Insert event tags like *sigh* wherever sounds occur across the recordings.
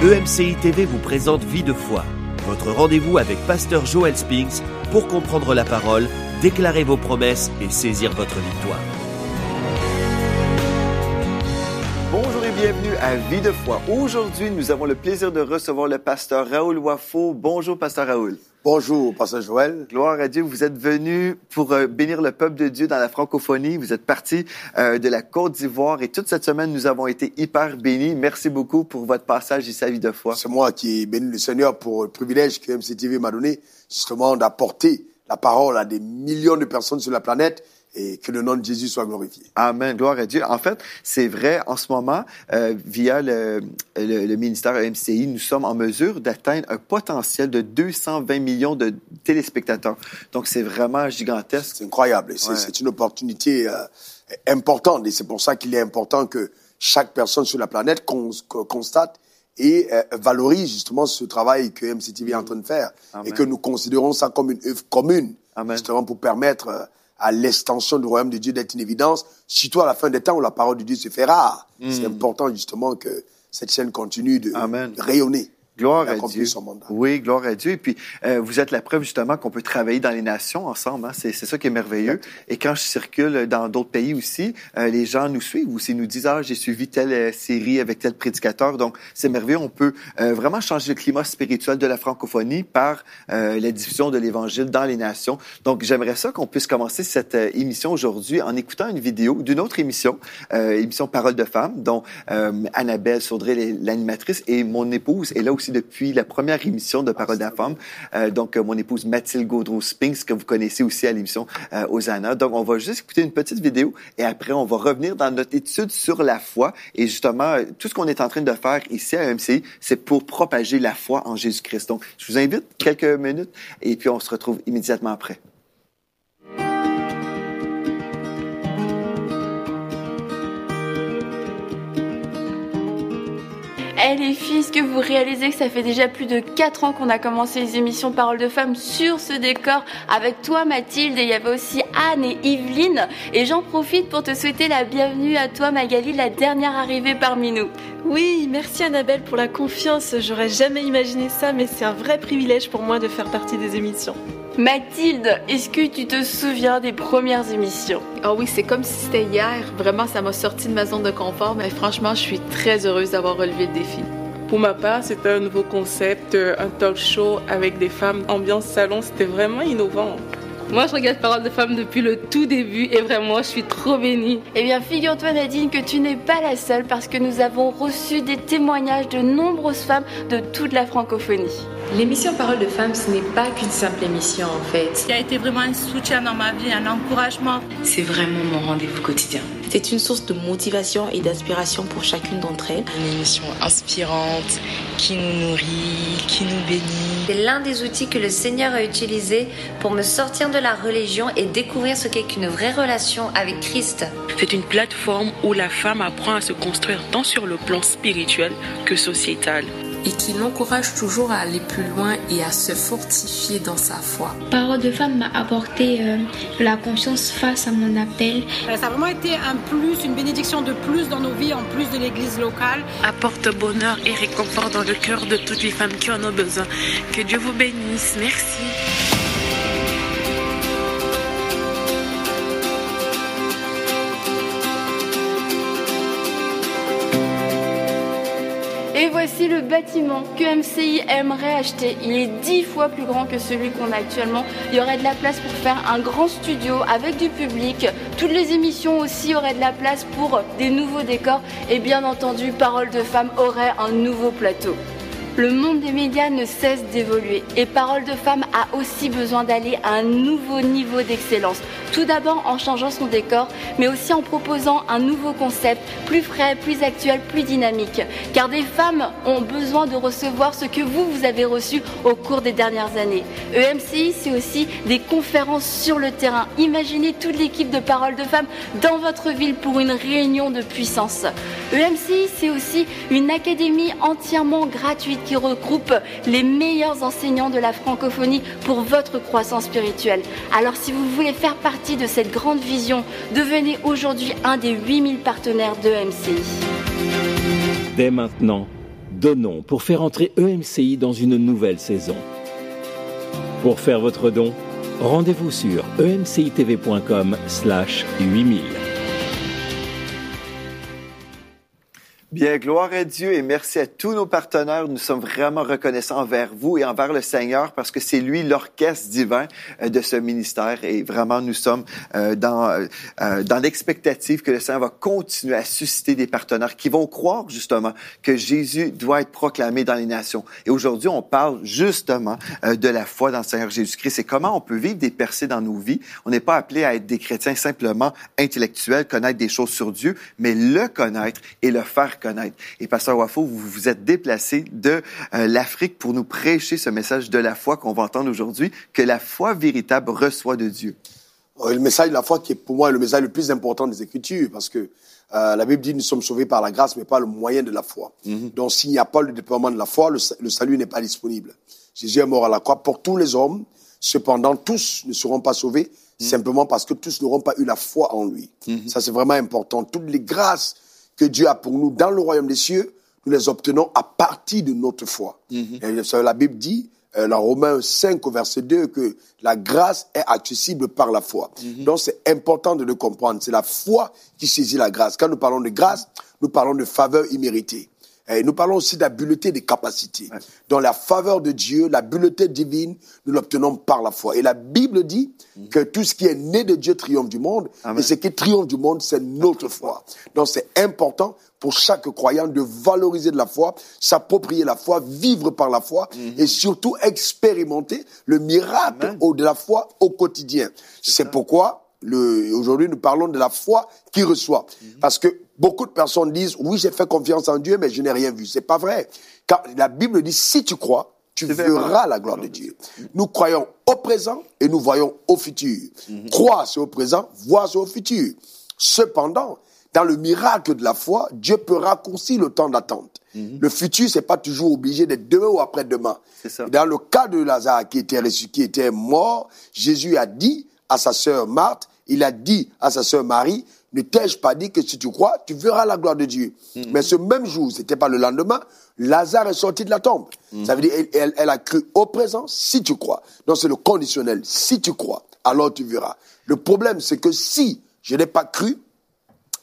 EMCI TV vous présente Vie de foi, votre rendez-vous avec Pasteur Joel Spinks pour comprendre la parole, déclarer vos promesses et saisir votre victoire. Bonjour et bienvenue à Vie de foi. Aujourd'hui, nous avons le plaisir de recevoir le pasteur Raoul Wafo. Bonjour, pasteur Raoul. Bonjour, pasteur Joël. Gloire à Dieu, vous êtes venu pour euh, bénir le peuple de Dieu dans la francophonie. Vous êtes parti euh, de la Côte d'Ivoire et toute cette semaine, nous avons été hyper bénis. Merci beaucoup pour votre passage ici à Vie de foi. C'est moi qui bénis le Seigneur pour le privilège que MCTV m'a donné, justement d'apporter la parole à des millions de personnes sur la planète et que le nom de Jésus soit glorifié. Amen, gloire à Dieu. En fait, c'est vrai, en ce moment, euh, via le, le, le, ministère MCI, nous sommes en mesure d'atteindre un potentiel de 220 millions de téléspectateurs. Donc, c'est vraiment gigantesque. C'est incroyable. C'est une opportunité euh, importante et c'est pour ça qu'il est important que chaque personne sur la planète cons constate et euh, valorise justement ce travail que MCTV est en train de faire Amen. et que nous considérons ça comme une œuvre commune, Amen. justement pour permettre à l'extension du royaume de Dieu d'être une évidence, surtout à la fin des temps où la parole de Dieu se fait rare. Mm. C'est important justement que cette chaîne continue de, de rayonner. Gloire à Dieu. Oui, gloire à Dieu. Et puis, euh, vous êtes la preuve justement qu'on peut travailler dans les nations ensemble. Hein? C'est ça qui est merveilleux. Et quand je circule dans d'autres pays aussi, euh, les gens nous suivent aussi, nous disent ah j'ai suivi telle euh, série avec tel prédicateur. Donc c'est merveilleux. On peut euh, vraiment changer le climat spirituel de la francophonie par euh, la diffusion de l'Évangile dans les nations. Donc j'aimerais ça qu'on puisse commencer cette émission aujourd'hui en écoutant une vidéo d'une autre émission, émission Parole de femmes, dont Annabelle Saudré, l'animatrice, et mon épouse est là aussi depuis la première émission de Parole la femme. Euh, donc, mon épouse Mathilde Gaudreau-Spinks, que vous connaissez aussi à l'émission euh, Osana. Donc, on va juste écouter une petite vidéo et après, on va revenir dans notre étude sur la foi. Et justement, tout ce qu'on est en train de faire ici à MCI, c'est pour propager la foi en Jésus-Christ. Donc, je vous invite quelques minutes et puis on se retrouve immédiatement après. Hey les filles, est-ce que vous réalisez que ça fait déjà plus de 4 ans qu'on a commencé les émissions Paroles de femmes sur ce décor avec toi Mathilde et il y avait aussi Anne et Yveline et j'en profite pour te souhaiter la bienvenue à toi Magali, la dernière arrivée parmi nous. Oui, merci Annabelle pour la confiance, j'aurais jamais imaginé ça mais c'est un vrai privilège pour moi de faire partie des émissions. Mathilde, est-ce que tu te souviens des premières émissions? Oh oui, c'est comme si c'était hier. Vraiment, ça m'a sorti de ma zone de confort, mais franchement, je suis très heureuse d'avoir relevé le défi. Pour ma part, c'était un nouveau concept, un talk show avec des femmes, ambiance salon, c'était vraiment innovant. Moi, je regarde Parole de Femmes depuis le tout début et vraiment, je suis trop bénie. Eh bien, figure-toi, Nadine, que tu n'es pas la seule parce que nous avons reçu des témoignages de nombreuses femmes de toute la francophonie. L'émission Parole de Femmes, ce n'est pas qu'une simple émission en fait. Il a été vraiment un soutien dans ma vie, un encouragement. C'est vraiment mon rendez-vous quotidien. C'est une source de motivation et d'inspiration pour chacune d'entre elles. Une émission inspirante, qui nous nourrit, qui nous bénit. C'est l'un des outils que le Seigneur a utilisé pour me sortir de la religion et découvrir ce qu'est qu'une vraie relation avec Christ. C'est une plateforme où la femme apprend à se construire tant sur le plan spirituel que sociétal et qui l'encourage toujours à aller plus loin et à se fortifier dans sa foi. Parole de femme m'a apporté euh, la confiance face à mon appel. Ça a vraiment été un plus, une bénédiction de plus dans nos vies, en plus de l'église locale. Apporte bonheur et réconfort dans le cœur de toutes les femmes qui en ont besoin. Que Dieu vous bénisse. Merci. Le bâtiment que MCI aimerait acheter. Il est dix fois plus grand que celui qu'on a actuellement. Il y aurait de la place pour faire un grand studio avec du public. Toutes les émissions aussi auraient de la place pour des nouveaux décors. Et bien entendu, Parole de Femme aurait un nouveau plateau. Le monde des médias ne cesse d'évoluer et Parole de Femme a aussi besoin d'aller à un nouveau niveau d'excellence. Tout d'abord en changeant son décor, mais aussi en proposant un nouveau concept, plus frais, plus actuel, plus dynamique. Car des femmes ont besoin de recevoir ce que vous, vous avez reçu au cours des dernières années. EMCI, c'est aussi des conférences sur le terrain. Imaginez toute l'équipe de Parole de Femme dans votre ville pour une réunion de puissance. EMCI, c'est aussi une académie entièrement gratuite qui regroupe les meilleurs enseignants de la francophonie pour votre croissance spirituelle. Alors si vous voulez faire partie de cette grande vision, devenez aujourd'hui un des 8000 partenaires de MCI. Dès maintenant, Donnons pour faire entrer EMCI dans une nouvelle saison. Pour faire votre don, rendez-vous sur emcitv.com slash 8000. Bien, gloire à Dieu et merci à tous nos partenaires. Nous sommes vraiment reconnaissants envers vous et envers le Seigneur parce que c'est lui l'orchestre divin euh, de ce ministère et vraiment nous sommes euh, dans euh, dans l'expectative que le Seigneur va continuer à susciter des partenaires qui vont croire justement que Jésus doit être proclamé dans les nations. Et aujourd'hui, on parle justement de la foi dans le Seigneur Jésus-Christ et comment on peut vivre des percées dans nos vies. On n'est pas appelé à être des chrétiens simplement intellectuels, connaître des choses sur Dieu, mais le connaître et le faire connaître. Et Pasteur Wafo, vous vous êtes déplacé de euh, l'Afrique pour nous prêcher ce message de la foi qu'on va entendre aujourd'hui, que la foi véritable reçoit de Dieu. Le message de la foi qui est pour moi le message le plus important des Écritures, parce que euh, la Bible dit nous sommes sauvés par la grâce, mais pas le moyen de la foi. Mm-hmm. Donc s'il n'y a pas le déploiement de la foi, le, le salut n'est pas disponible. Jésus est mort à la croix pour tous les hommes, cependant tous ne seront pas sauvés, mm. simplement parce que tous n'auront pas eu la foi en lui. Mm-hmm. Ça c'est vraiment important. Toutes les grâces que Dieu a pour nous dans le royaume des cieux, nous les obtenons à partir de notre foi. Mm-hmm. la Bible dit, euh, dans Romains 5 au verset 2, que la grâce est accessible par la foi. Mm-hmm. Donc c'est important de le comprendre. C'est la foi qui saisit la grâce. Quand nous parlons de grâce, nous parlons de faveur imméritée. Et nous parlons aussi d'habileté des capacités. Dans la faveur de Dieu, l'habileté divine, nous l'obtenons par la foi. Et la Bible dit mm. que tout ce qui est né de Dieu triomphe du monde. Et ce qui triomphe du monde, c'est notre foi. Donc c'est important pour chaque croyant de valoriser de la foi, s'approprier la foi, vivre par la foi mm-hmm. et surtout expérimenter le miracle de la foi au quotidien. C'est pourquoi aujourd'hui nous parlons de la foi qui reçoit. Mm-hmm. Parce que Beaucoup de personnes disent, oui, j'ai fait confiance en Dieu, mais je n'ai rien vu. C'est pas vrai. Car la Bible dit, si tu crois, tu verras la gloire de Dieu. Nous croyons au présent et nous voyons au futur. Mhm. Croire, c'est au présent, voir, c'est au futur. Cependant, dans le miracle de la foi, Dieu peut raccourcir le temps d'attente. Mhm. Le futur, c'est pas toujours obligé d'être demain ou après-demain. Dans le cas de Lazare qui était qui était mort, Jésus a dit à sa sœur Marthe, il a dit à sa sœur Marie, ne t'ai-je pas dit que si tu crois, tu verras la gloire de Dieu? Mm. Mais ce même jour, c'était pas le lendemain, Lazare est sorti de la tombe. Mm. Ça veut dire, elle, elle, a cru au présent, si tu crois. Donc c'est le conditionnel. Si tu crois, alors tu verras. Le problème, c'est que si je n'ai pas cru,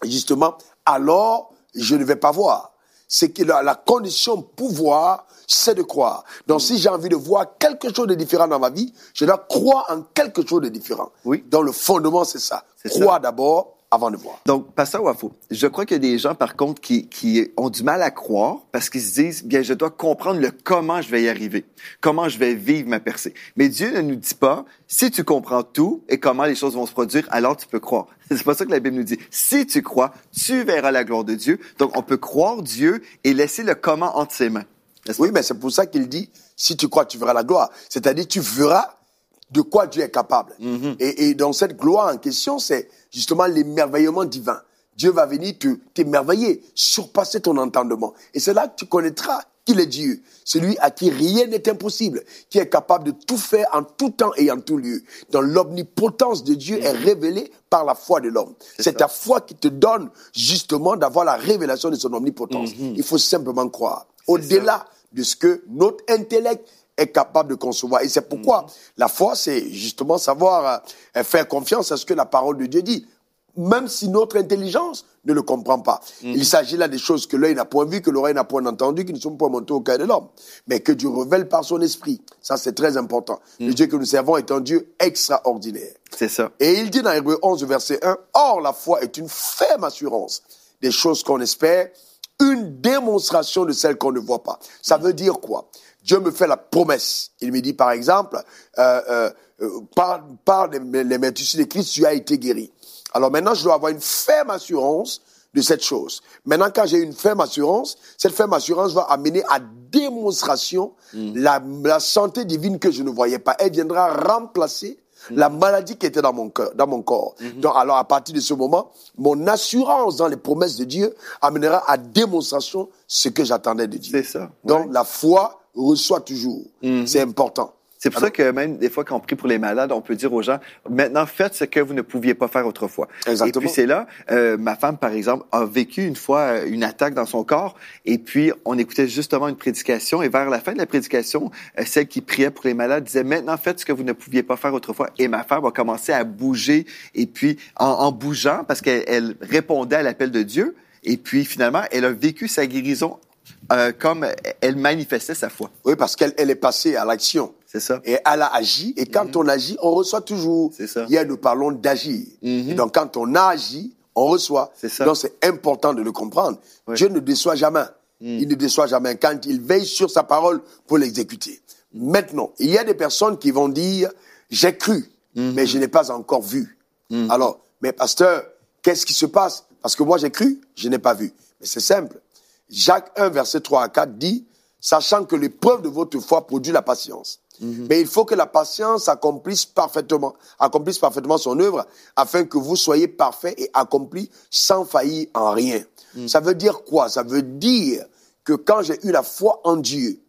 justement, alors je ne vais pas voir. C'est que la, la condition pouvoir, c'est de croire. Donc, si j'ai envie de voir quelque chose de différent dans ma vie, je dois croire en quelque chose de différent. Oui. Donc, le fondement, c'est ça. Croire d'abord, avant de voir. Donc, Pasteur Wafo, je crois qu'il y a des gens, par contre, qui, qui ont du mal à croire parce qu'ils se disent, bien, je dois comprendre le comment je vais y arriver, comment je vais vivre ma percée. Mais Dieu ne nous dit pas, si tu comprends tout et comment les choses vont se produire, alors tu peux croire. *laughs* C'est pas ça que la Bible nous dit. Si tu crois, tu verras la gloire de Dieu. Donc, on peut croire Dieu et laisser le comment entre ses mains. Oui, mais c'est pour ça qu'il dit, si tu crois, tu verras la gloire. C'est-à-dire, tu verras de quoi Dieu est capable. Mm-hmm. et, et, dans cette gloire en question, c'est justement l'émerveillement divin. Dieu va venir te t'émerveiller, surpasser ton entendement. Et c'est là que tu connaîtras qu'il est Dieu, celui à qui rien n'est impossible, qui est capable de tout faire en tout temps et en tout lieu. Dans l'omnipotence de Dieu est révélée par la foi de l'homme. C'est ta foi qui te donne justement d'avoir la révélation de son omnipotence. Mm-hmm. Il faut simplement croire. Au-delà de ce que notre intellect est capable de concevoir. Et c'est pourquoi mhm. la foi, c'est justement savoir euh, faire confiance à ce que la parole de Dieu dit, même si notre intelligence ne le comprend pas. Mhm. Il s'agit là des choses que l'œil n'a point vues, que l'oreille n'a point entendues, qui ne sont pas montées au cœur de l'homme, mais que Dieu révèle par son esprit. Ça, c'est très important. Le mhm. Dieu que nous servons est un Dieu extraordinaire. C'est ça. Et il dit dans Hébreu 11, verset 1, Or, la foi est une ferme assurance des choses qu'on espère, une démonstration de celles qu'on ne voit pas. Ça veut dire quoi? Dieu me fait la promesse. Il me dit, par exemple, euh, euh, euh par, par les, les de Christ, tu as été guéri. Alors maintenant, je dois avoir une ferme assurance de cette chose. Maintenant, quand j'ai une ferme assurance, cette ferme assurance va amener à démonstration mm. la, la, santé divine que je ne voyais pas. Elle viendra remplacer mm. la maladie qui était dans mon cœur, dans mon corps. Mm-hmm. Donc, alors, à partir de ce moment, mon assurance dans les promesses de Dieu amènera à démonstration ce que j'attendais de Dieu. C'est ça. Donc, la foi reçoit toujours. Mhm. C'est important. C'est pour ça que même des fois, quand on prie pour les malades, on peut dire aux gens, maintenant, faites ce que vous ne pouviez pas faire autrefois. Exactement. Et puis c'est là, euh, ma femme, par exemple, a vécu une fois euh, une attaque dans son corps, et puis on écoutait justement une prédication, et vers la fin de la prédication, euh, celle qui priait pour les malades disait, maintenant, faites ce que vous ne pouviez pas faire autrefois. Et ma femme a commencé à bouger, et puis en, en bougeant, parce qu'elle elle répondait à l'appel de Dieu, et puis finalement, elle a vécu sa guérison euh, comme elle manifestait sa foi. Oui, parce qu'elle elle est passée à l'action. C'est ça. Et elle a agi. Et quand on agit, on reçoit toujours. C'est ça. Hier, nous parlons d'agir. Et Donc, quand on a agi, on reçoit. C'est ça. Donc, c'est important de le comprendre. Dieu ne déçoit jamais. Il ne déçoit jamais quand il veille sur sa parole pour l'exécuter. Maintenant, il y a des personnes qui vont dire, j'ai cru, mais je n'ai pas encore vu. Alors, mais pasteur, qu'est-ce qui se passe? Parce que moi, j'ai cru, je n'ai pas vu. Mais c'est simple. Jacques 1, verset 3 à 4 dit, sachant que l'épreuve de votre foi produit la patience. Mais il faut que la patience accomplisse parfaitement, accomplisse parfaitement son œuvre, afin que vous soyez parfait et accompli sans faillir en rien. Ça veut dire quoi? Ça veut dire que quand j'ai eu la foi en Dieu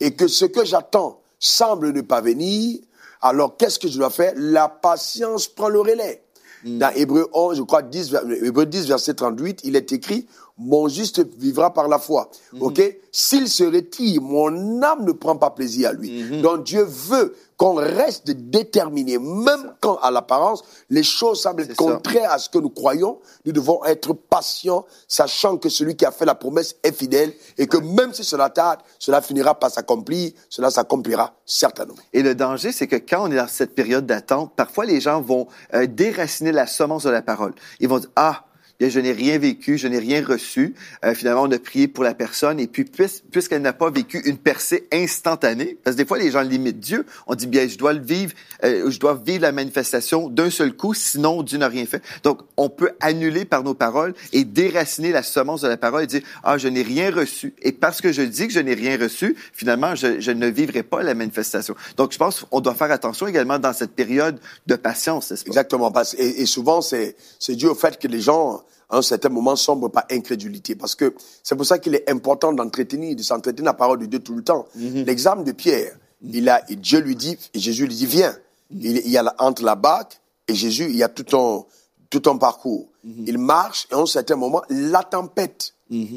et que ce que j'attends semble ne pas venir, alors qu'est-ce que je dois faire? La patience prend le relais. Dans Hébreu 11, je crois 10, ver- Hébreu 10, verset 38, il est écrit, mon juste vivra par la foi. Ok? S'il se retire, mon âme ne prend pas plaisir à lui. Donc Dieu veut qu'on reste déterminé, même quand à l'apparence les choses semblent contraires à ce que nous croyons. Nous devons être patients, sachant que celui qui a fait la promesse est fidèle et que même si cela tarde, cela finira par s'accomplir. Cela s'accomplira certainement. Et le danger, c'est que quand on est dans cette période d'attente, parfois les gens vont euh, déraciner la semence de la parole. Ils vont dire, ah, je n'ai rien vécu, je n'ai rien reçu. Euh, finalement, on a prié pour la personne et puis puis- puisqu'elle n'a pas vécu une percée instantanée, parce que des fois les gens limitent Dieu, on dit bien, je dois le vivre, euh, je dois vivre la manifestation d'un seul coup, sinon Dieu n'a rien fait. Donc, on peut annuler par nos paroles et déraciner la semence de la parole et dire, ah, je n'ai rien reçu. Et parce que je dis que je n'ai rien reçu, finalement, je, je ne vivrai pas la manifestation. Donc, je pense qu'on doit faire attention également dans cette période de patience, pas? Exactement. Et, et souvent, c'est dû au fait que les gens, à un certain moment, sombrent par incrédulité. Parce que c'est pour ça qu'il est important d'entretenir, de s'entretenir la parole de Dieu tout le temps. L'examen de Pierre, il a, et Dieu lui dit, et Jésus lui dit, viens. Il, il y a la- entre la barque et Jésus, il y a tout ton, tout ton parcours. Il marche, et à un certain moment, la tempête,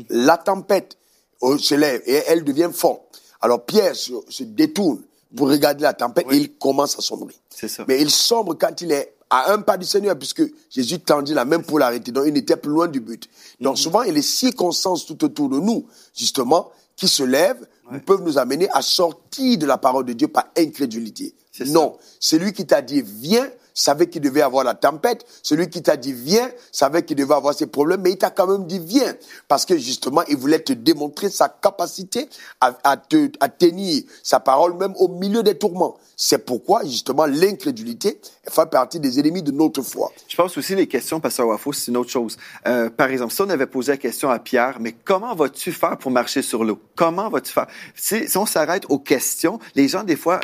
la tempête euh, se lève et elle devient forte. Alors Pierre se, se détourne pour regarder la tempête et il commence à sombrer. Ça. Mais il sombre quand il est à un pas du Seigneur, puisque Jésus tendit la main pour l'arrêter. Donc, il n'était plus loin du but. Donc, souvent, il y a les circonstances tout autour de nous, justement, qui se lèvent, peuvent nous amener à sortir de la parole de Dieu par incrédulité. Non. Celui qui t'a dit, viens, savait qu'il devait avoir la tempête. Celui qui t'a dit, viens, savait qu'il devait avoir ses problèmes, mais il t'a quand même dit, viens. Parce que, justement, il voulait te démontrer sa capacité à, te, à tenir sa parole, même au milieu des tourments. C'est pourquoi, justement, l'incrédulité fait partie des ennemis de notre foi. Je pense aussi les questions, Pasteur Wafo, c'est une autre chose. Euh, par exemple, si on avait posé la question à Pierre, mais comment vas-tu faire pour marcher sur l'eau? Comment vas-tu faire? Si, si on s'arrête aux questions, les gens, des fois,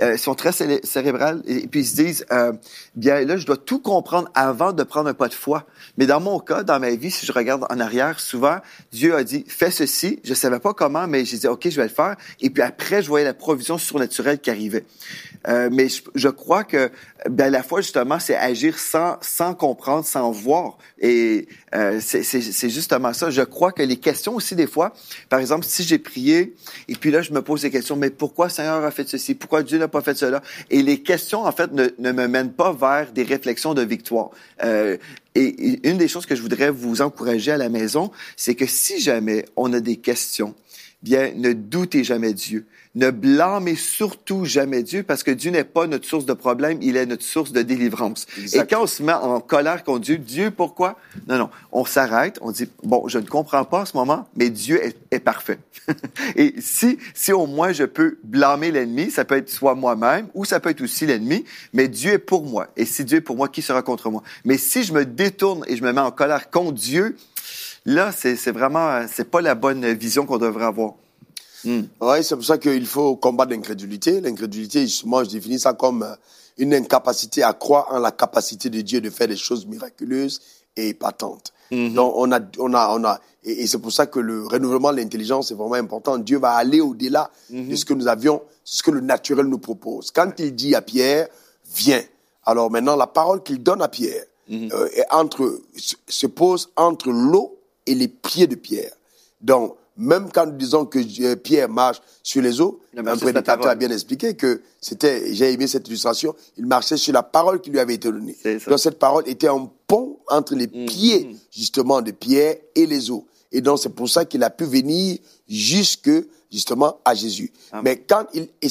euh, sont très céré- cérébrales et, puis ils se disent, euh, bien là, je dois tout comprendre avant de prendre un pas de foi. Mais dans mon cas, dans ma vie, si je regarde en arrière, souvent, Dieu a dit, fais ceci. Je savais pas comment, mais j'ai dit, OK, je vais le faire. Et puis après, je voyais la provision surnaturelle qui arrivait. Euh, mais je, je crois que ben, la foi, justement, c'est agir sans, sans comprendre, sans voir. Et euh, c'est justement ça. Je crois que les questions aussi, des fois, par exemple, si j'ai prié, et puis là, je me pose des questions, mais pourquoi Seigneur a fait ceci? Pourquoi Dieu n'a pas fait cela? Et les questions, en fait, ne, ne me mènent pas vers des réflexions de victoire. Euh, et, et une des choses que je voudrais vous encourager à la maison, c'est que si jamais on a des questions, bien, ne doutez jamais Dieu. Ne blâmez surtout jamais Dieu parce que Dieu n'est pas notre source de problème, il est notre source de délivrance. Et quand on se met en colère contre Dieu, Dieu pourquoi? Non, non. On s'arrête, on dit, bon, je ne comprends pas en ce moment, mais Dieu est, est parfait. *laughs* Et si, si au moins je peux blâmer l'ennemi, ça peut être soit moi-même ou ça peut être aussi l'ennemi, mais Dieu est pour moi. Et si Dieu est pour moi, qui sera contre moi? Mais si je me détourne et je me mets en colère contre Dieu, là, c'est vraiment, c'est pas la bonne vision qu'on devrait avoir. Oui, c'est pour ça qu'il faut combattre l'incrédulité. L'incrédulité, justement, je définis ça comme euh, une incapacité à croire en la capacité de Dieu de faire des choses miraculeuses et épatante. Donc on a, on a, on a, et, et c'est pour ça que le renouvellement de l'intelligence est vraiment important. Dieu va aller au-delà de ce que nous avions, ce que le naturel nous propose. Quand il dit à Pierre, viens. Alors maintenant, la parole qu'il donne à Pierre euh, est entre, se- se pose entre l'eau et les pieds de Pierre. Donc, même quand nous disons que euh, Pierre marche sur les eaux, un prédicateur a bien expliqué que c'était, j'ai aimé cette illustration, il marchait sur la parole qui lui avait été donnée. Donc cette parole était un pont entre les Mm. pieds, justement, de Pierre et les eaux. Et donc c'est pour ça qu'il a pu venir jusque, justement, à Jésus. Mais quand il, il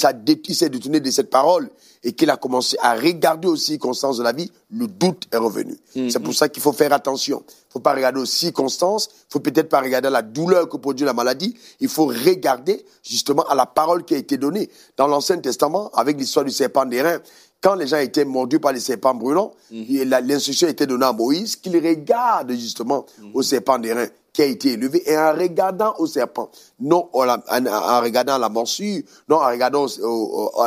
s'est détourné de cette parole et qu'il a commencé à regarder aux circonstances de la vie, le doute est revenu. Mm-hmm. C'est pour ça qu'il faut faire attention. Il faut pas regarder aux circonstances, il faut peut-être pas regarder à la douleur que produit la maladie, il faut regarder justement à la parole qui a été donnée. Dans l'Ancien Testament, avec l'histoire du serpent d'airain, quand les gens étaient mordus par les serpents brûlants, et la- l'instruction était donnée à Moïse qu'il regarde justement Mm-hmm. au serpent d'airain qui a été élevé et en regardant au serpent, non en, regardant la morsure, non en regardant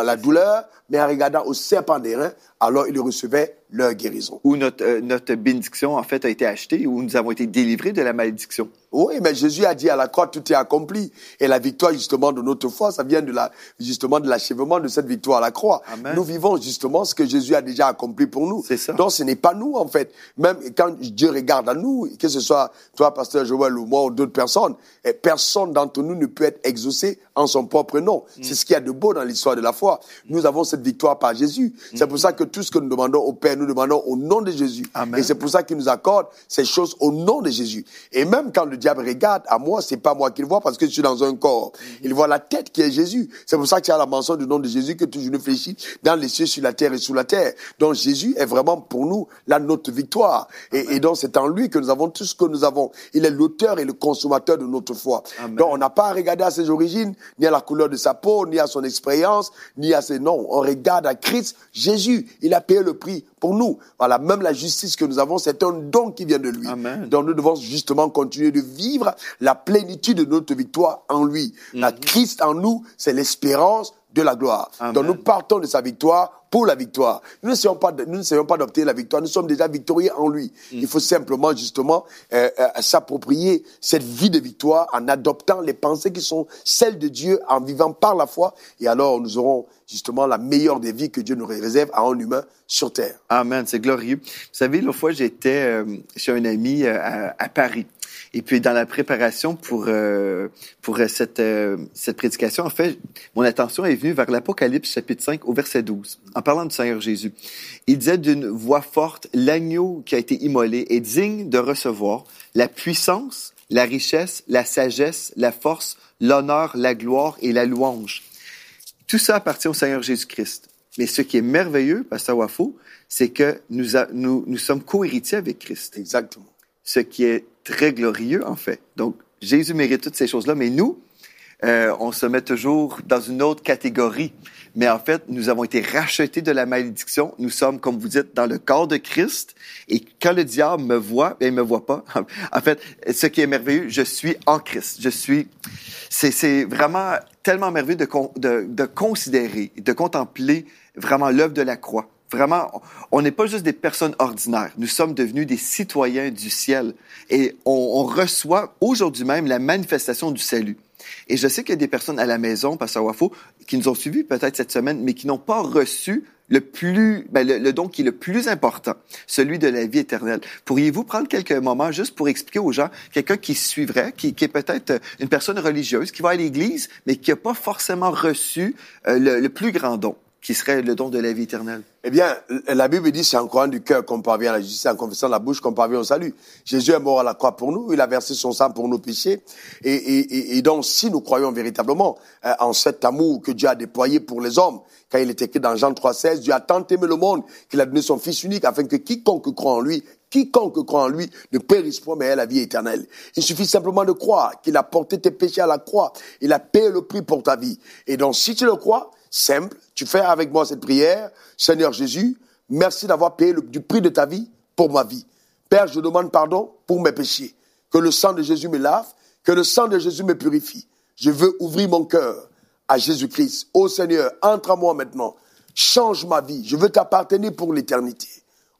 la douleur, mais en regardant au serpent d'airain, alors ils recevaient leur guérison. Où notre, euh, notre bénédiction, en fait, a été achetée, où nous avons été délivrés de la malédiction. Oui, mais Jésus a dit à la croix, tout est accompli. Et la victoire, justement, de notre foi, ça vient de la, justement, de l'achèvement de cette victoire à la croix. Amen. Nous vivons justement ce que Jésus a déjà accompli pour nous. C'est ça. Donc, ce n'est pas nous, en fait. Même quand Dieu regarde à nous, que ce soit toi, pasteur Joël, ou moi, ou d'autres personnes, eh, personne d'entre nous ne peut être exaucé en son propre nom. Mm. C'est ce qu'il y a de beau dans l'histoire de la foi. Nous avons cette victoire par Jésus. C'est pour ça que tout ce que nous demandons au Père, nous demandons au nom de Jésus. Et c'est pour ça qu'il nous accorde ces choses au nom de Jésus. Et même quand le diable regarde à moi, c'est pas moi qu'il voit parce que je suis dans un corps. Il voit la tête qui est Jésus. C'est pour ça qu'il y a la mention du nom de Jésus que tu nous fléchis dans les cieux, sur la terre et sous la terre. Donc Jésus est vraiment pour nous la notre victoire. Et, et donc c'est en lui que nous avons tout ce que nous avons. Il est l'auteur et le consommateur de notre foi. Donc on n'a pas à regarder à ses origines, ni à la couleur de sa peau, ni à son expérience, ni à ses noms. On regarde à Christ, Jésus. Il a payé le prix pour nous. Voilà, même la justice que nous avons, c'est un don qui vient de lui. Donc nous devons justement continuer de vivre la plénitude de notre victoire en lui. La Christ en nous, c'est l'espérance de la gloire. Donc nous partons de sa victoire pour la victoire. Nous n'essayons pas, de- nous n'essayons pas d'obtenir la victoire. Nous sommes déjà victorieux en lui. Il faut simplement justement euh, euh, s'approprier cette vie de victoire en adoptant les pensées qui sont celles de Dieu, en vivant par la foi. Et alors nous aurons justement la meilleure des vies que Dieu nous réserve à un humain sur terre. Amen, c'est glorieux. Vous savez, l'autre fois, j'étais euh, chez un ami à, à Paris. Et puis, dans la préparation pour, euh, pour euh, cette, euh, cette prédication, en fait, mon attention est venue vers l'Apocalypse chapitre 5 au verset 12, en parlant du Seigneur Jésus. Il disait d'une voix forte, l'agneau qui a été immolé est digne de recevoir la puissance, la richesse, la sagesse, la force, l'honneur, la gloire et la louange. Tout ça appartient au Seigneur Jésus-Christ. Mais ce qui est merveilleux, Pasteur Wafo, c'est que nous, a- nous, nous sommes co-héritiers avec Christ. Exactement. Ce qui est très glorieux, en fait. Donc, Jésus mérite toutes ces choses-là, mais nous, euh, on se met toujours dans une autre catégorie. Mais en fait, nous avons été rachetés de la malédiction. Nous sommes, comme vous dites, dans le corps de Christ. Et quand le diable me voit, ben, il me voit pas. *laughs* En fait, ce qui est merveilleux, je suis en Christ. Je suis. C'est, vraiment tellement merveilleux de, de, de considérer, de contempler vraiment l'œuvre de la croix. Vraiment, on n'est pas juste des personnes ordinaires. Nous sommes devenus des citoyens du ciel. Et on, reçoit aujourd'hui même la manifestation du salut. Et je sais qu'il y a des personnes à la maison, Pasteur Wafo, qui nous ont suivis peut-être cette semaine, mais qui n'ont pas reçu le plus, ben, le, don qui est le plus important, celui de la vie éternelle. Pourriez-vous prendre quelques moments juste pour expliquer aux gens, quelqu'un qui suivrait, qui, est peut-être une personne religieuse, qui va à l'église, mais qui n'a pas forcément reçu euh, le plus grand don, qui serait le don de la vie éternelle? Eh bien, la Bible dit c'est en croyant du cœur qu'on parvient à la justice, en confessant la bouche qu'on parvient au salut. Jésus est mort à la croix pour nous, il a versé son sang pour nos péchés. Et, donc, si nous croyons véritablement euh, en cet amour que Dieu a déployé pour les hommes, quand il est écrit dans Jean 3,16, Dieu a tant aimé le monde qu'il a donné son Fils unique afin que quiconque croit en lui, quiconque croit en lui ne périsse point mais ait la vie éternelle. Il suffit simplement de croire qu'il a porté tes péchés à la croix, il a payé le prix pour ta vie. Et donc, si tu le crois, simple, tu fais avec moi cette prière, Seigneur Jésus, merci d'avoir payé le, du prix de ta vie pour ma vie. Père, je demande pardon pour mes péchés. Que le sang de Jésus me lave, que le sang de Jésus me purifie. Je veux ouvrir mon cœur à Jésus-Christ. Ô Seigneur, entre à moi maintenant. Change ma vie. Je veux t'appartenir pour l'éternité.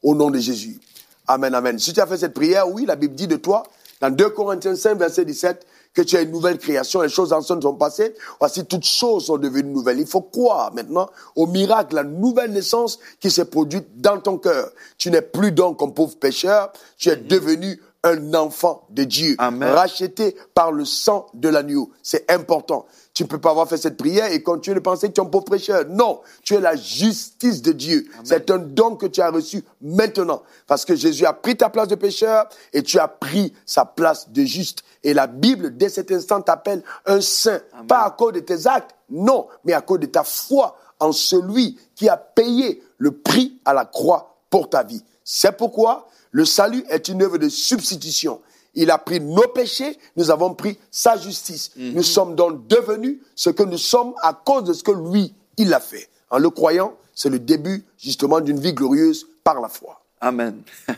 Au nom de Jésus. Amen, amen. Si tu as fait cette prière, oui, la Bible dit de toi, dans 2 Corinthiens 5, verset 17, que tu as une nouvelle création, les choses anciennes sont passées, voici toutes choses sont devenues nouvelles. Il faut croire maintenant au miracle, la nouvelle naissance qui s'est produite dans ton cœur. Tu n'es plus donc un pauvre pécheur, tu es devenu un enfant de Dieu, racheté par le sang de l'agneau. C'est important. Tu ne peux pas avoir fait cette prière et continuer de penser que tu es un pauvre prêcheur. Non, tu es la justice de Dieu. C'est un don que tu as reçu maintenant. Parce que Jésus a pris ta place de pécheur et tu as pris sa place de juste. Et la Bible, dès cet instant, t'appelle un saint. Pas à cause de tes actes, non, mais à cause de ta foi en celui qui a payé le prix à la croix pour ta vie. C'est pourquoi le salut est une œuvre de substitution. Il a pris nos péchés, nous avons pris sa justice. Mhm. Nous sommes donc devenus ce que nous sommes à cause de ce que lui, il a fait. En le croyant, c'est le début justement d'une vie glorieuse par la foi. Amen. *laughs*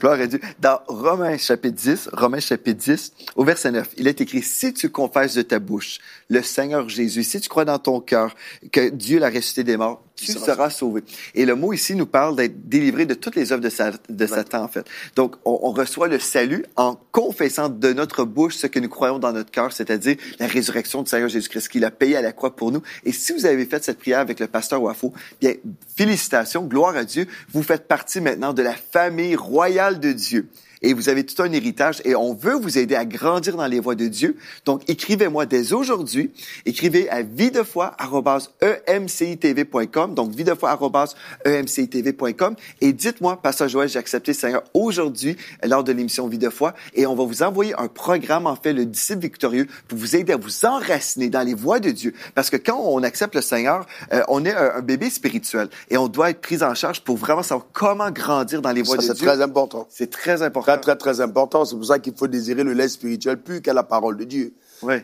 Gloire à Dieu. Dans Romains chapitre 10, Romains chapitre 10, au verset 9, il est écrit, si tu confesses de ta bouche le Seigneur Jésus, si tu crois dans ton cœur que Dieu l'a ressuscité des morts, tu seras sauvé. Et le mot ici nous parle d'être délivré de toutes les œuvres de, de Satan, en fait. Donc, on, on, reçoit le salut en confessant de notre bouche ce que nous croyons dans notre cœur, c'est-à-dire la résurrection du Seigneur Jésus-Christ, qu'il a payé à la croix pour nous. Et si vous avez fait cette prière avec le pasteur Wafo, bien, félicitations, gloire à Dieu, vous faites partie maintenant de la famille royale de Dieu et vous avez tout un héritage et on veut vous aider à grandir dans les voies de Dieu. Donc, écrivez-moi dès aujourd'hui. Écrivez à videfoi.emcitv.com. Donc, videfoi.emcitv.com et dites-moi, Pasteur Joël, j'ai accepté le Seigneur aujourd'hui lors de l'émission Vie de foi et on va vous envoyer un programme, en fait, le disciple victorieux pour vous aider à vous enraciner dans les voies de Dieu. Parce que quand on accepte le Seigneur, euh, on est un, bébé spirituel et on doit être pris en charge pour vraiment savoir comment grandir dans les voies de Dieu. C'est très important. C'est très important très, très, important. C'est pour ça qu'il faut désirer le lait spirituel plus qu'à la parole de Dieu.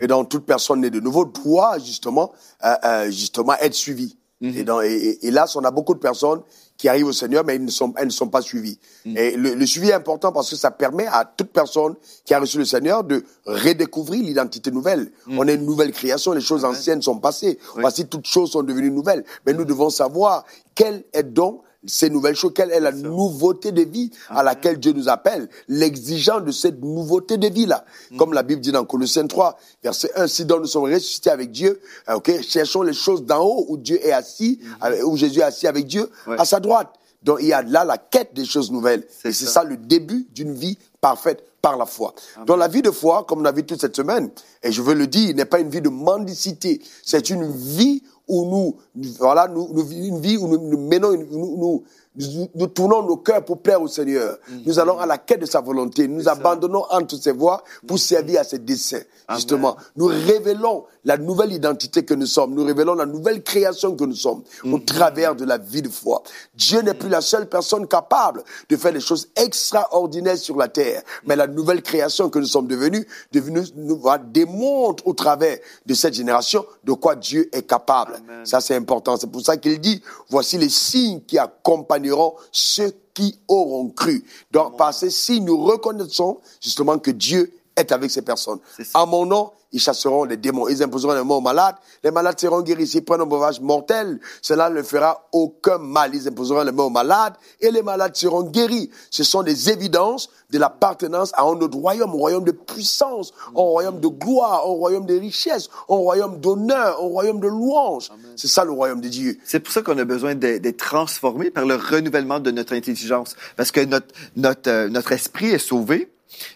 Et donc, toute personne née de nouveau doit justement, euh, euh, justement être suivie. Mhm. et, dans, et, et, là, on a beaucoup de personnes qui arrivent au Seigneur, mais ils ne sont, elles ne sont pas suivies. Mhm. Et le, le, suivi est important parce que ça permet à toute personne qui a reçu le Seigneur de redécouvrir l'identité nouvelle. Mhm. On est une nouvelle création, les choses anciennes sont passées. Voici, toutes choses sont devenues nouvelles. Mais nous devons savoir quel est donc ces nouvelles choses, quelle est la nouveauté de vie à laquelle Dieu nous appelle, l'exigence de cette nouveauté de vie-là. Mm. Comme la Bible dit dans Colossiens 3, verset 1, si donc nous sommes ressuscités avec Dieu, euh, ok, cherchons les choses d'en haut où Dieu est assis, mm-hmm. où Jésus est assis avec Dieu, à sa droite. Donc il y a là la quête des choses nouvelles. Et c'est ça. le début d'une vie parfaite par la foi. Dans la vie de foi, comme on a vu toute cette semaine, et je veux le dire, n'est pas une vie de mendicité, c'est une vie où nous, voilà, nous, une vie où nous, nous menons, nous, nous, nous, tournons nos cœurs pour plaire au Seigneur. Mm. Nous allons à la quête de sa volonté. Nous abandonnons entre ses voies pour mm. servir à ses desseins. Justement, nous révélons la nouvelle identité que nous sommes. Nous révélons la nouvelle création que nous sommes au mm. travers de la vie de foi. Dieu n'est plus la seule personne capable de faire des choses extraordinaires sur la terre, mais la nouvelle création que nous sommes devenus, devenus nous démontre au travers de cette génération de quoi Dieu est capable. Ça, c'est important. C'est pour ça qu'il dit, voici les signes qui accompagnent ceux qui auront cru. Donc, par ces signes, nous reconnaissons justement que Dieu est avec ces personnes. À mon nom, ils chasseront les démons, ils imposeront les mots aux malades, les malades seront guéris. S'ils prennent un breuvage mortel, cela ne fera aucun mal. Ils imposeront les mots aux malades et les malades seront guéris. Ce sont des évidences de l'appartenance à un autre royaume, un royaume de puissance, un royaume de gloire, un royaume de richesse, un royaume d'honneur, un royaume de louange. C'est ça le royaume de Dieu. C'est pour ça qu'on a besoin d'être transformé par le renouvellement de notre intelligence. Parce que notre, notre, euh, notre esprit est sauvé,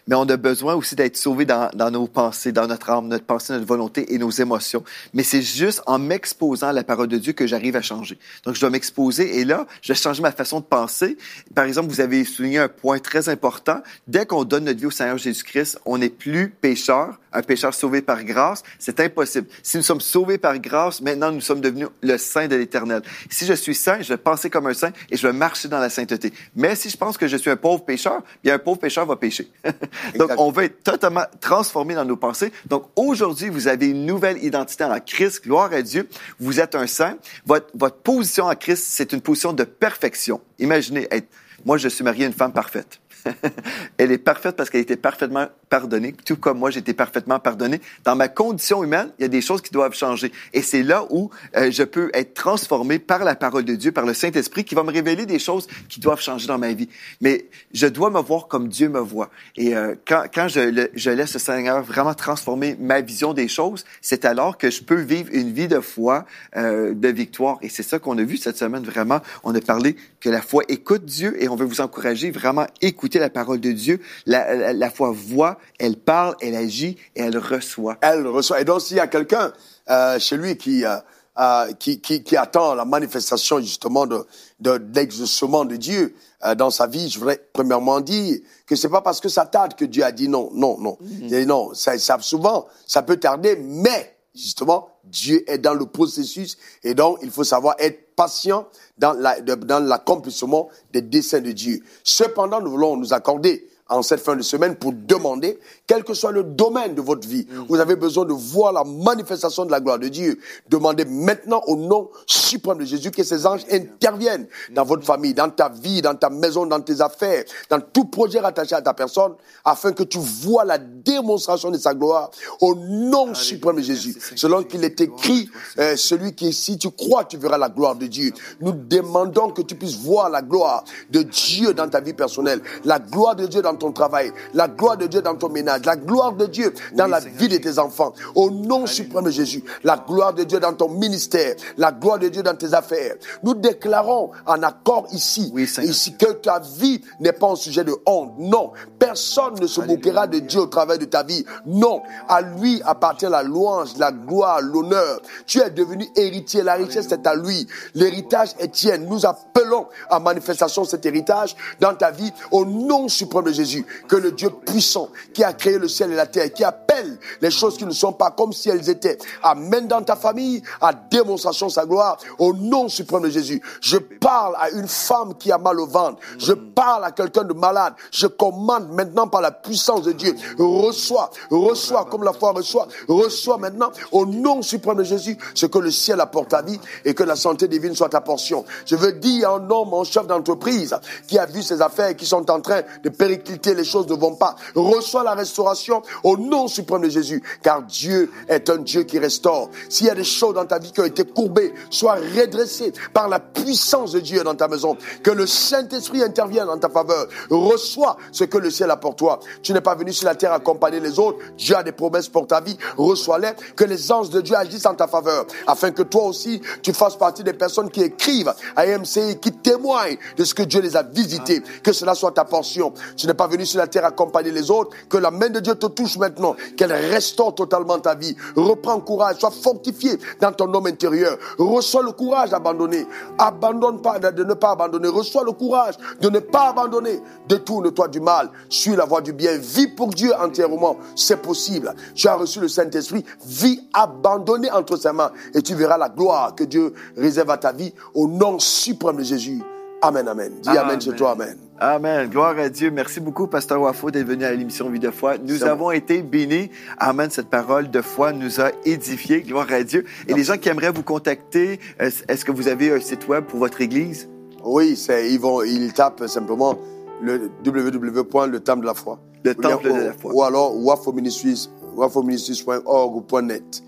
mais on a besoin aussi d'être sauvé dans, nos pensées, dans notre âme, notre pensée, notre volonté et nos émotions. Mais c'est juste en m'exposant à la parole de Dieu que j'arrive à changer. Donc, je dois m'exposer et là, je vais changer ma façon de penser. Par exemple, vous avez souligné un point très important. Dès qu'on donne notre vie au Seigneur Jésus-Christ, on n'est plus pécheur, un pécheur sauvé par grâce. C'est impossible. Si nous sommes sauvés par grâce, maintenant, nous sommes devenus le saint de l'Éternel. Si je suis saint, je vais penser comme un saint et je vais marcher dans la sainteté. Mais si je pense que je suis un pauvre pécheur, bien, un pauvre pécheur va pécher. *laughs* Donc, on veut être totalement transformé dans nos pensées. Donc, aujourd'hui, vous avez une nouvelle identité en Christ. Gloire à Dieu. Vous êtes un saint. Votre, votre position en Christ, c'est une position de perfection. Imaginez être, moi, je suis marié à une femme parfaite. *laughs* elle est parfaite parce qu'elle était parfaitement pardonné, tout comme moi, été parfaitement pardonné. Dans ma condition humaine, il y a des choses qui doivent changer. Et c'est là où euh, je peux être transformé par la parole de Dieu, par le Saint-Esprit, qui va me révéler des choses qui doivent changer dans ma vie. Mais je dois me voir comme Dieu me voit. Et euh, quand, quand je, je laisse le Seigneur vraiment transformer ma vision des choses, c'est alors que je peux vivre une vie de foi, euh, de victoire. Et c'est ça qu'on a vu cette semaine, vraiment. On a parlé que la foi écoute Dieu et on veut vous encourager vraiment à écouter la parole de Dieu. La, la, la foi voit, elle parle, elle agit et elle reçoit. Elle reçoit. Et donc, s'il y a quelqu'un euh, chez lui qui, euh, euh, qui, qui, qui, attend la manifestation justement de, de, l'exaucement de Dieu euh, dans sa vie, je voudrais premièrement dire que c'est pas parce que ça tarde que Dieu a dit non, non, non. Mm-hmm. non, ça, ça, souvent, ça peut tarder, mais justement, Dieu est dans le processus et donc il faut savoir être patient dans la, dans l'accomplissement des desseins de Dieu. Cependant, nous voulons nous accorder en cette fin de semaine pour demander, quel que soit le domaine de votre vie, mm. vous avez besoin de voir la manifestation de la gloire de Dieu. Demandez maintenant au nom suprême de Jésus que ces anges interviennent dans votre famille, dans ta vie, dans ta maison, dans tes affaires, dans tout projet rattaché à ta personne, afin que tu vois la démonstration de sa gloire au nom suprême de Jésus. Selon qu'il est écrit, euh, celui qui, si tu crois, tu verras la gloire de Dieu. Nous demandons que tu puisses voir la gloire de Dieu dans ta vie personnelle, la gloire de Dieu dans ton travail, la gloire de Dieu dans ton ménage, la gloire de Dieu dans la vie de tes enfants. Au nom suprême de Jésus, la gloire de Dieu dans ton ministère, la gloire de Dieu dans tes affaires. Nous déclarons en accord ici, ici que ta vie n'est pas un sujet de honte. Non, personne ne se moquera de Dieu au travers de ta vie. Non, à lui appartient la louange, la gloire, l'honneur. Tu es devenu héritier, la richesse est à lui. L'héritage est tien. Nous appelons à manifestation cet héritage dans ta vie au nom suprême de Jésus. Que le Dieu puissant qui a créé le ciel et la terre, qui appelle les choses qui ne sont pas comme si elles étaient, amène dans ta famille à démonstration sa gloire au nom suprême de Jésus. Je parle à une femme qui a mal au ventre. Je parle à quelqu'un de malade. Je commande maintenant par la puissance de Dieu. Reçois, reçois comme la foi reçoit. Reçois maintenant au nom suprême de Jésus ce que le ciel apporte à vie et que la santé divine soit ta portion. Je veux dire un homme, un chef d'entreprise qui a vu ses affaires qui sont en train de péricliter les choses ne vont pas. Reçois la restauration au nom suprême de Jésus, car Dieu est un Dieu qui restaure. S'il y a des choses dans ta vie qui ont été courbées, sois redressées par la puissance de Dieu dans ta maison. Que le Saint-Esprit intervienne en ta faveur. Reçois ce que le ciel a pour toi. Tu n'es pas venu sur la terre accompagner les autres. Dieu a des promesses pour ta vie. Reçois-les. Que les anges de Dieu agissent en ta faveur, afin que toi aussi, tu fasses partie des personnes qui écrivent à MCI, qui témoignent de ce que Dieu les a visités. Que cela soit ta portion. Tu n'es pas venu sur la terre accompagner les autres, que la main de Dieu te touche maintenant, qu'elle restaure totalement ta vie. Reprends courage, sois fortifié dans ton homme intérieur. Reçois le courage d'abandonner. Abandonne pas, de ne pas abandonner. Reçois le courage de ne pas abandonner. Détourne-toi du mal. Suis la voie du bien. Vis pour Dieu entièrement. C'est possible. Tu as reçu le Saint-Esprit. Vis abandonné entre ses mains et tu verras la gloire que Dieu réserve à ta vie au nom suprême de Jésus. Amen, amen. Dis amen, amen chez toi, amen. Amen. Gloire à Dieu. Merci beaucoup, Pasteur Wafo, d'être venu à l'émission Vie de foi. Nous avons été bénis. Amen. Cette parole de foi nous a édifiés. Gloire à Dieu. Et les gens qui aimeraient vous contacter, est-ce que vous avez un site web pour votre église? Oui, c'est, ils vont, ils tapent simplement le www.letemple de la foi. Le temple de la foi. Ou alors wafoministries.org ou .net.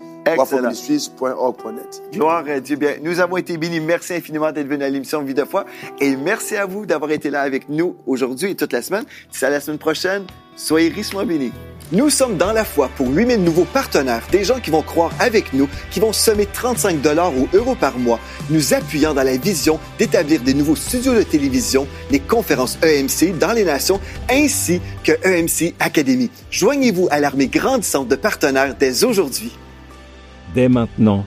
Gloire à Dieu. Bien, nous avons été bénis. Merci infiniment d'être venu à l'émission Vie de foi. Et merci à vous d'avoir été là avec nous aujourd'hui et toute la semaine. C'est à la semaine prochaine. Soyez richement bénis. Nous sommes dans la foi pour 8000 nouveaux partenaires, des gens qui vont croire avec nous, qui vont semer 35 dollars ou euros par mois, nous appuyant dans la vision d'établir des nouveaux studios de télévision, les conférences EMC dans les nations, ainsi que EMC Academy. Joignez-vous à l'armée grandissante de partenaires dès aujourd'hui. Dès maintenant,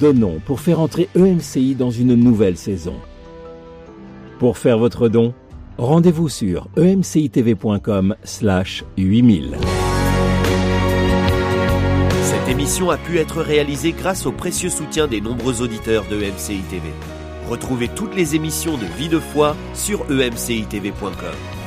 donnons pour faire entrer EMCI dans une nouvelle saison. Pour faire votre don, rendez-vous sur emcitv.com slash 8000. Cette émission a pu être réalisée grâce au précieux soutien des nombreux auditeurs de EMCI TV. Retrouvez toutes les émissions de Vie de foi sur emcitv.com.